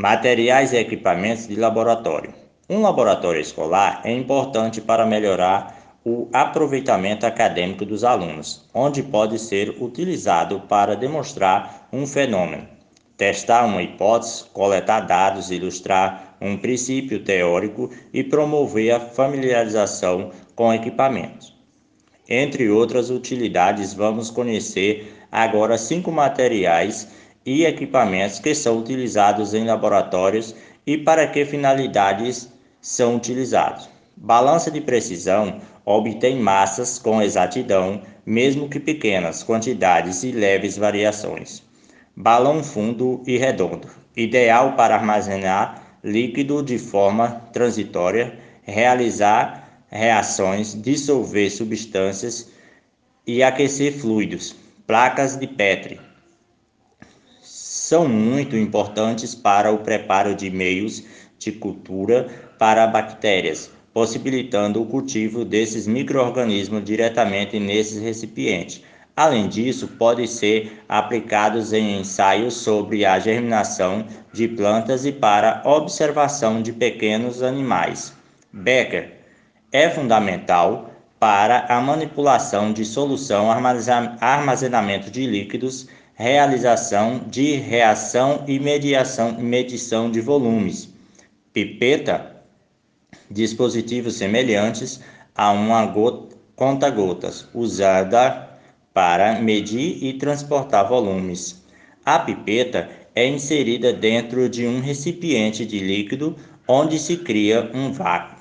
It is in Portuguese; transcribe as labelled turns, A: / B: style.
A: Materiais e equipamentos de laboratório. Um laboratório escolar é importante para melhorar o aproveitamento acadêmico dos alunos, onde pode ser utilizado para demonstrar um fenômeno, testar uma hipótese, coletar dados, ilustrar um princípio teórico e promover a familiarização com equipamentos. Entre outras utilidades, vamos conhecer agora cinco materiais e equipamentos que são utilizados em laboratórios e para que finalidades são utilizados. Balança de precisão obtém massas com exatidão, mesmo que pequenas quantidades e leves variações. Balão fundo e redondo, ideal para armazenar líquido de forma transitória, realizar reações, dissolver substâncias e aquecer fluidos. Placas de Petri, são muito importantes para o preparo de meios de cultura para bactérias, possibilitando o cultivo desses microorganismos diretamente nesses recipientes. Além disso, podem ser aplicados em ensaios sobre a germinação de plantas e para observação de pequenos animais. Becker é fundamental para a manipulação de solução, armazenamento de líquidos realização de reação e mediação, medição de volumes. Pipeta, dispositivos semelhantes a uma conta-gotas, usada para medir e transportar volumes. A pipeta é inserida dentro de um recipiente de líquido onde se cria um vácuo.